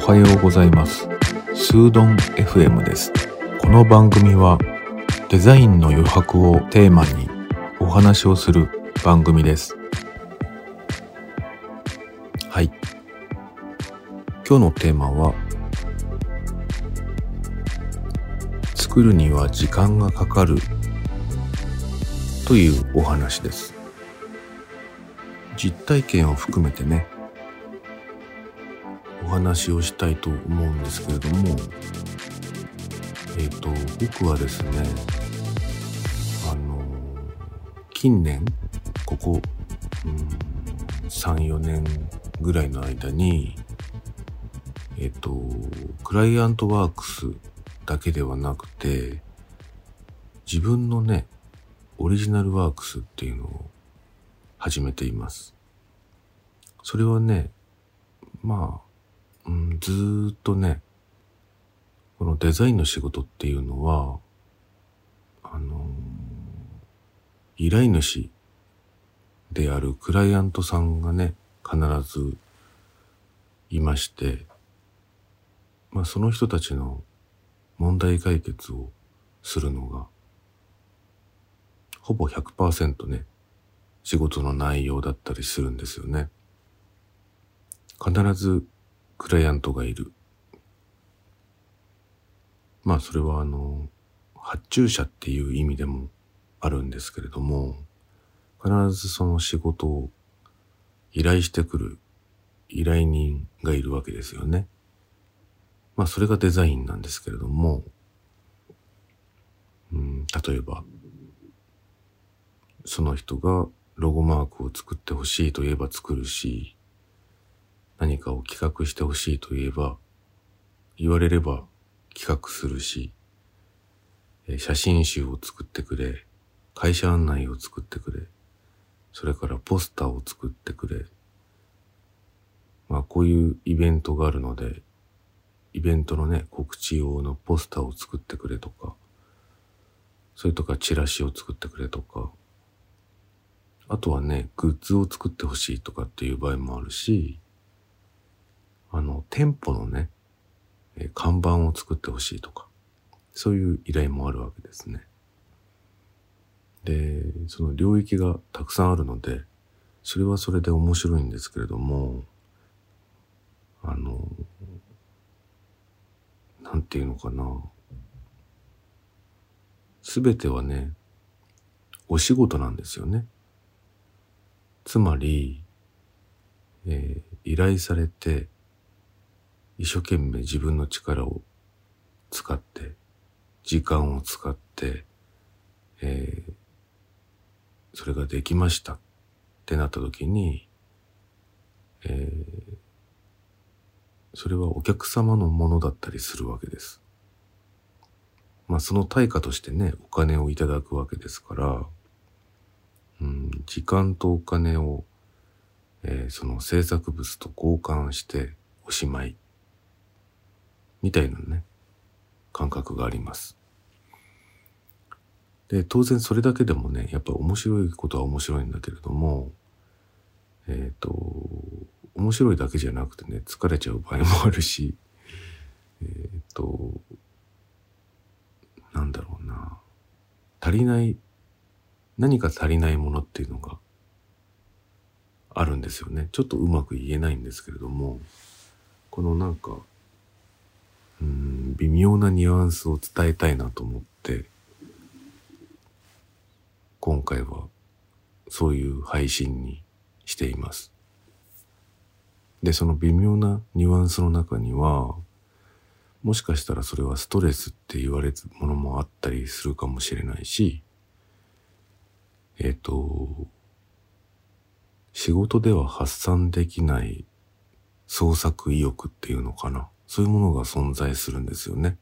おはようございます。スードン FM です。この番組はデザインの余白をテーマにお話をする番組です。はい。今日のテーマは作るには時間がかかるというお話です。実体験を含めてね。お話をしたいと思うんですけれども。えっ、ー、と僕はですねあの近年ここ、うん、34年ぐらいの間にえっ、ー、とクライアントワークスだけではなくて自分のねオリジナルワークスっていうのを始めています。それはね、まあ、うん、ずっとね、このデザインの仕事っていうのは、あの、依頼主であるクライアントさんがね、必ずいまして、まあその人たちの問題解決をするのが、ほぼ100%ね、仕事の内容だったりするんですよね。必ずクライアントがいる。まあそれはあの、発注者っていう意味でもあるんですけれども、必ずその仕事を依頼してくる依頼人がいるわけですよね。まあそれがデザインなんですけれども、うん、例えば、その人がロゴマークを作ってほしいと言えば作るし、何かを企画してほしいと言えば、言われれば企画するし、写真集を作ってくれ、会社案内を作ってくれ、それからポスターを作ってくれ。まあこういうイベントがあるので、イベントのね、告知用のポスターを作ってくれとか、それとかチラシを作ってくれとか、あとはね、グッズを作ってほしいとかっていう場合もあるし、あの、店舗のね、え看板を作ってほしいとか、そういう依頼もあるわけですね。で、その領域がたくさんあるので、それはそれで面白いんですけれども、あの、なんていうのかな。すべてはね、お仕事なんですよね。つまり、えー、依頼されて、一生懸命自分の力を使って、時間を使って、えー、それができましたってなった時に、えー、それはお客様のものだったりするわけです。まあその対価としてね、お金をいただくわけですから、時間とお金を、えー、その制作物と交換しておしまい。みたいなね、感覚があります。で、当然それだけでもね、やっぱ面白いことは面白いんだけれども、えっ、ー、と、面白いだけじゃなくてね、疲れちゃう場合もあるし、えっ、ー、と、なんだろうな、足りない、何か足りないものっていうのがあるんですよね。ちょっとうまく言えないんですけれども、このなんか、うん、微妙なニュアンスを伝えたいなと思って、今回はそういう配信にしています。で、その微妙なニュアンスの中には、もしかしたらそれはストレスって言われるものもあったりするかもしれないし、えっ、と、仕事では発散できない創作意欲っていうのかな。そういうものが存在するんですよね。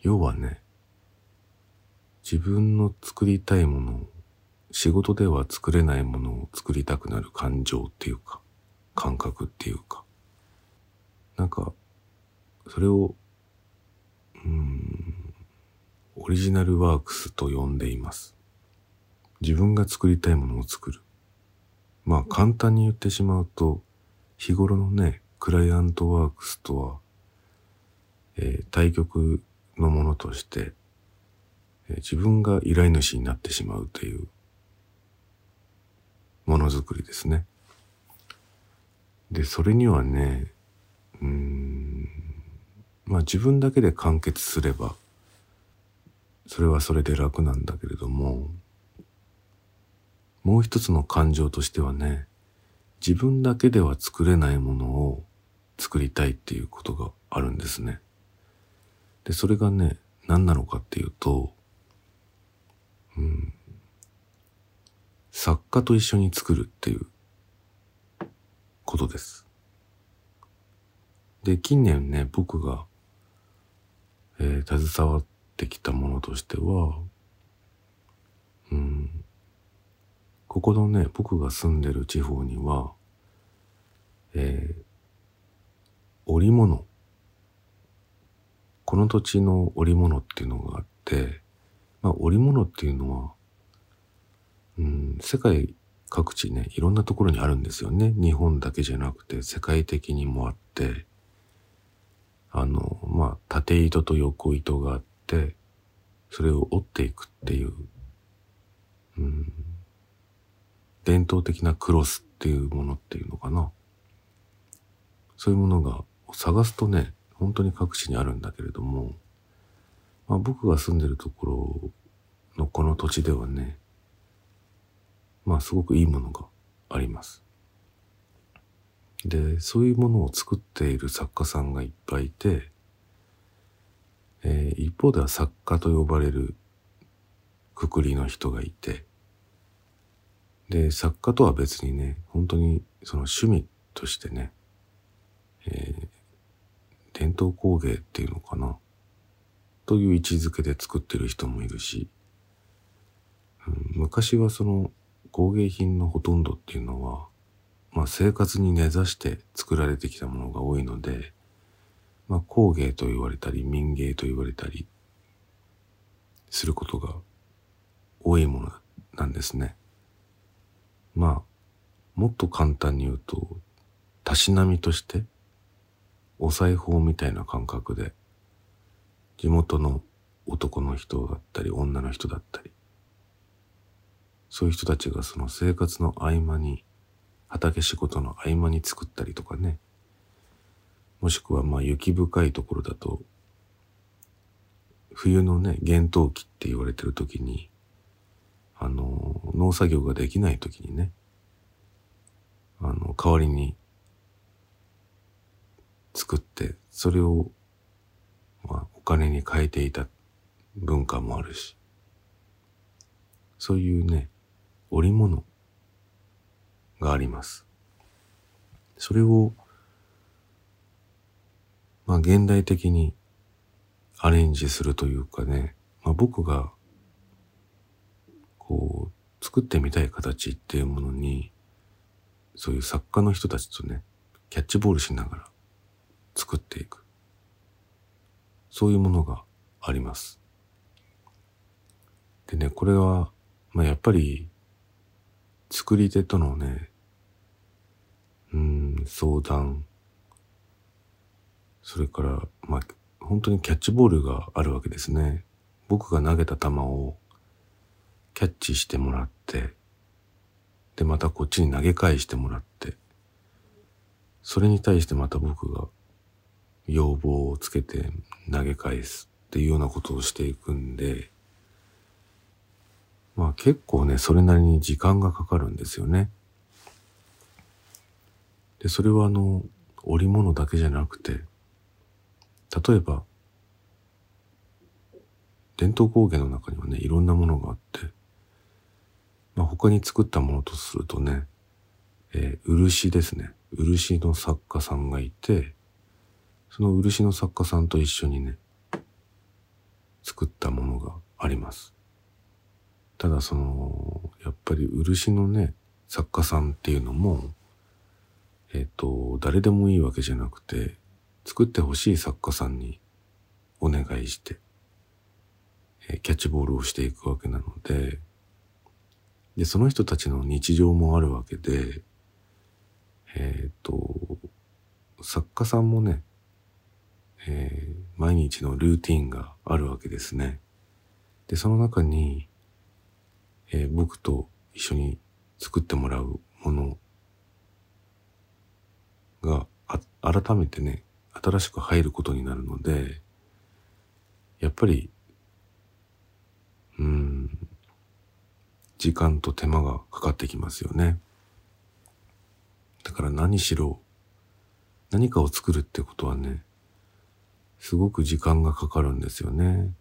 要はね、自分の作りたいものを、仕事では作れないものを作りたくなる感情っていうか、感覚っていうか、なんか、それを、うん、オリジナルワークスと呼んでいます。自分が作りたいものを作る。まあ簡単に言ってしまうと、日頃のね、クライアントワークスとは、えー、対局のものとして、えー、自分が依頼主になってしまうというものづくりですね。で、それにはね、うん、まあ自分だけで完結すれば、それはそれで楽なんだけれども、もう一つの感情としてはね、自分だけでは作れないものを作りたいっていうことがあるんですね。で、それがね、何なのかっていうと、うん、作家と一緒に作るっていうことです。で、近年ね、僕が、えー、携わってきたものとしては、うん、ここのね、僕が住んでる地方には、えー、織物。この土地の織物っていうのがあって、まあ、織物っていうのは、うん、世界各地ね、いろんなところにあるんですよね。日本だけじゃなくて、世界的にもあって、あの、まあ、縦糸と横糸があって、それを折っていくっていう、うん、伝統的なクロスっていうものっていうのかな。そういうものが探すとね、本当に各地にあるんだけれども、まあ、僕が住んでるところのこの土地ではね、まあすごくいいものがあります。で、そういうものを作っている作家さんがいっぱいいて、えー、一方では作家と呼ばれるくくりの人がいて、で、作家とは別にね、本当にその趣味としてね、えー、伝統工芸っていうのかな、という位置づけで作ってる人もいるし、うん、昔はその工芸品のほとんどっていうのは、まあ生活に根ざして作られてきたものが多いので、まあ工芸と言われたり民芸と言われたりすることが多いものなんですね。まあ、もっと簡単に言うと、たしなみとして、お裁縫みたいな感覚で、地元の男の人だったり女の人だったり、そういう人たちがその生活の合間に、畑仕事の合間に作ったりとかね。もしくはまあ雪深いところだと、冬のね、厳冬期って言われてる時に、あの、農作業ができない時にね、あの、代わりに作って、それを、まあ、お金に変えていた文化もあるし、そういうね、織物があります。それを、まあ現代的にアレンジするというかね、まあ僕が、こう、作ってみたい形っていうものに、そういう作家の人たちとね、キャッチボールしながら作っていく。そういうものがあります。でね、これは、まあやっぱり作り手とのね、うん、相談、それから、まあ、本当にキャッチボールがあるわけですね。僕が投げた球をキャッチしてもらって、で、またこっちに投げ返してもらって、それに対してまた僕が要望をつけて投げ返すっていうようなことをしていくんで、まあ結構ね、それなりに時間がかかるんですよね。で、それはあの、織物だけじゃなくて、例えば、伝統工芸の中にはね、いろんなものがあって、まあ他に作ったものとするとね、えー、漆ですね。漆の作家さんがいて、その漆の作家さんと一緒にね、作ったものがあります。ただその、やっぱり漆のね、作家さんっていうのも、えっ、ー、と、誰でもいいわけじゃなくて、作ってほしい作家さんにお願いして、えー、キャッチボールをしていくわけなので、で、その人たちの日常もあるわけで、えっ、と、作家さんもね、えー、毎日のルーティンがあるわけですね。で、その中に、えー、僕と一緒に作ってもらうものがあ改めてね、新しく入ることになるので、やっぱり、うん、時間と手間がかかってきますよね。だから何しろ、何かを作るってことはね、すごく時間がかかるんですよね。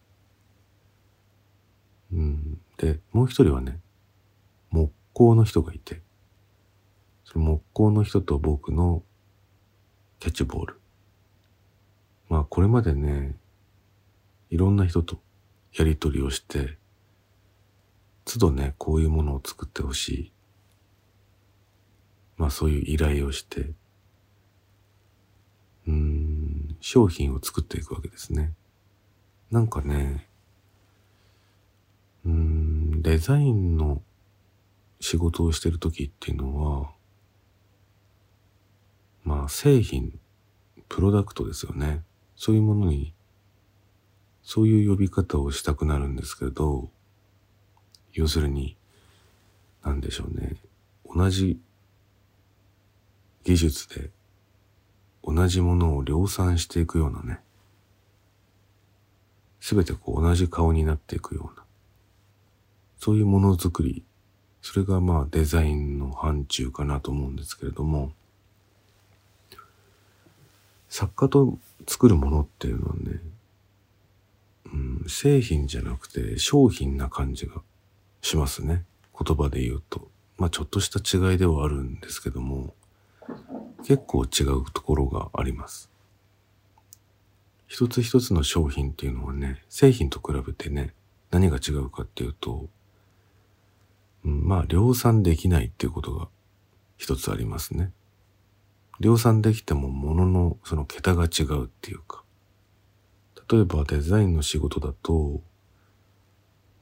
うん。で、もう一人はね、木工の人がいて、その木工の人と僕のキャッチボール。まあこれまでね、いろんな人とやりとりをして、都度ね、こういうものを作ってほしい。まあそういう依頼をして、うん、商品を作っていくわけですね。なんかね、うん、デザインの仕事をしてる時っていうのは、まあ製品、プロダクトですよね。そういうものに、そういう呼び方をしたくなるんですけど、要するに、なんでしょうね。同じ技術で同じものを量産していくようなね。すべてこう同じ顔になっていくような。そういうものづくり。それがまあデザインの範疇かなと思うんですけれども、作家と作るものっていうのはね、うん、製品じゃなくて商品な感じがしますね。言葉で言うと。まあちょっとした違いではあるんですけども、結構違うところがあります。一つ一つの商品っていうのはね、製品と比べてね、何が違うかっていうと、うん、まあ量産できないっていうことが一つありますね。量産できても物のその桁が違うっていうか、例えばデザインの仕事だと、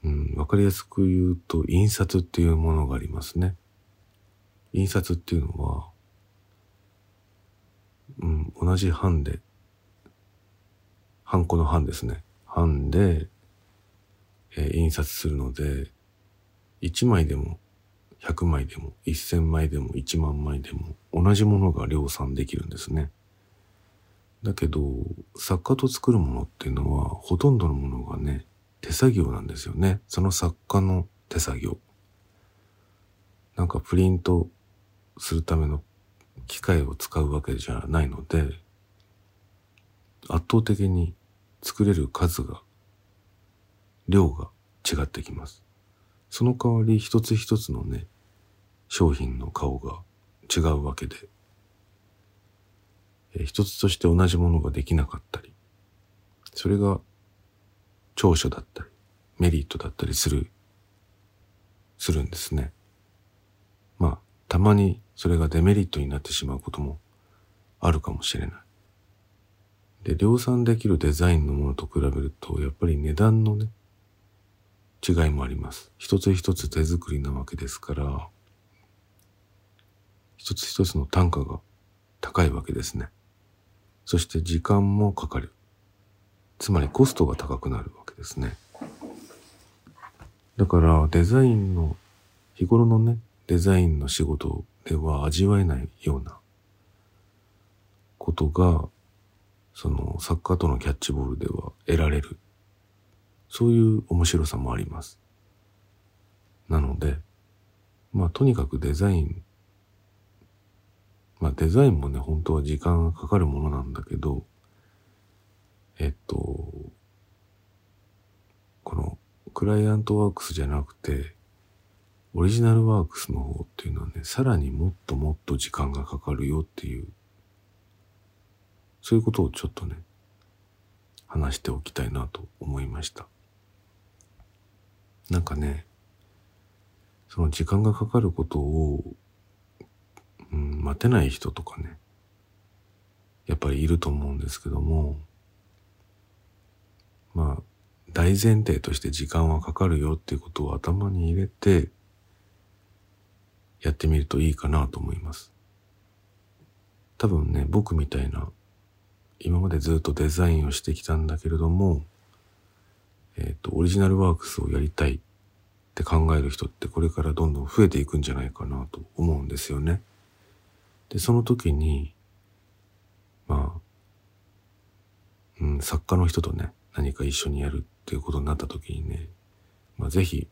うん、わかりやすく言うと印刷っていうものがありますね。印刷っていうのは、うん、同じ版で、ハンコの版ですね。版で、えー、印刷するので、1枚でも、100枚でも、1000枚でも、1万枚でも、同じものが量産できるんですね。だけど、作家と作るものっていうのは、ほとんどのものがね、手作業なんですよね。その作家の手作業。なんかプリントするための機械を使うわけじゃないので、圧倒的に作れる数が、量が違ってきます。その代わり一つ一つのね、商品の顔が違うわけで、え一つとして同じものができなかったり、それが長所だったり、メリットだったりする、するんですね。まあ、たまにそれがデメリットになってしまうこともあるかもしれない。で、量産できるデザインのものと比べると、やっぱり値段のね、違いもあります。一つ一つ手作りなわけですから、一つ一つの単価が高いわけですね。そして時間もかかる。つまりコストが高くなるわけですね。だからデザインの、日頃のね、デザインの仕事では味わえないようなことが、その作家とのキャッチボールでは得られる。そういう面白さもあります。なので、まあとにかくデザイン、まあデザインもね、本当は時間がかかるものなんだけど、えっと、このクライアントワークスじゃなくて、オリジナルワークスの方っていうのはね、さらにもっともっと時間がかかるよっていう、そういうことをちょっとね、話しておきたいなと思いました。なんかね、その時間がかかることを、うん、待てない人とかね、やっぱりいると思うんですけども、まあ、大前提として時間はかかるよっていうことを頭に入れて、やってみるといいかなと思います。多分ね、僕みたいな、今までずっとデザインをしてきたんだけれども、えっ、ー、と、オリジナルワークスをやりたいって考える人ってこれからどんどん増えていくんじゃないかなと思うんですよね。で、その時に、まあ、うん、作家の人とね、何か一緒にやるっていうことになった時にね、まあ、ぜひ、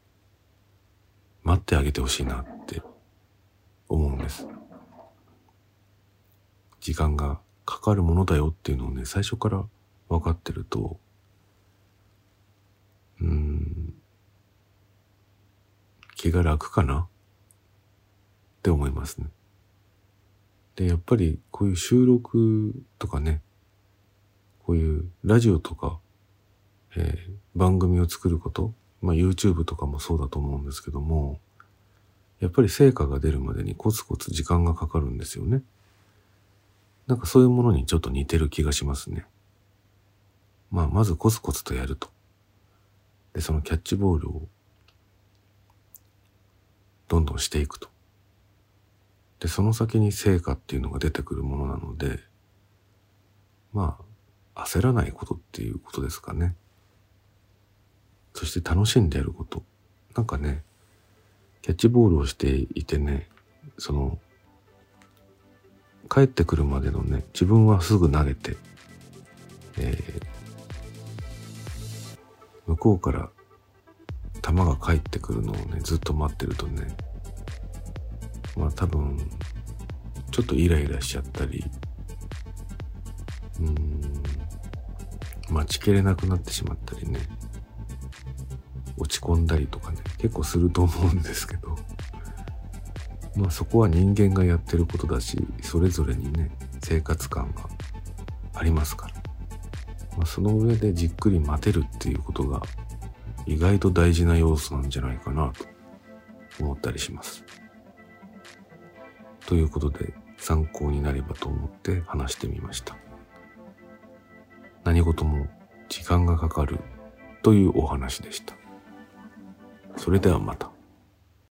待ってあげてほしいなって思うんです。時間がかかるものだよっていうのをね、最初から分かってると、うん、気が楽かなって思いますね。で、やっぱりこういう収録とかね、こういうラジオとか、えー、番組を作ること、まあ YouTube とかもそうだと思うんですけども、やっぱり成果が出るまでにコツコツ時間がかかるんですよね。なんかそういうものにちょっと似てる気がしますね。まあまずコツコツとやると。で、そのキャッチボールをどんどんしていくと。で、その先に成果っていうのが出てくるものなので、まあ、焦らないことっていうことですかね。そして楽しんでやること。なんかね、キャッチボールをしていてね、その、帰ってくるまでのね、自分はすぐ投げて、えー、向こうから球が帰ってくるのをね、ずっと待ってるとね、まあ多分、ちょっとイライラしちゃったり、うん、待ちきれなくなってしまったりね、落ち込んだりとかね、結構すると思うんですけど、まあそこは人間がやってることだし、それぞれにね、生活感がありますから。まあ、その上でじっくり待てるっていうことが意外と大事な要素なんじゃないかなと思ったりします。ということで参考になればと思って話してみました。何事も時間がかかるというお話でした。それではまた。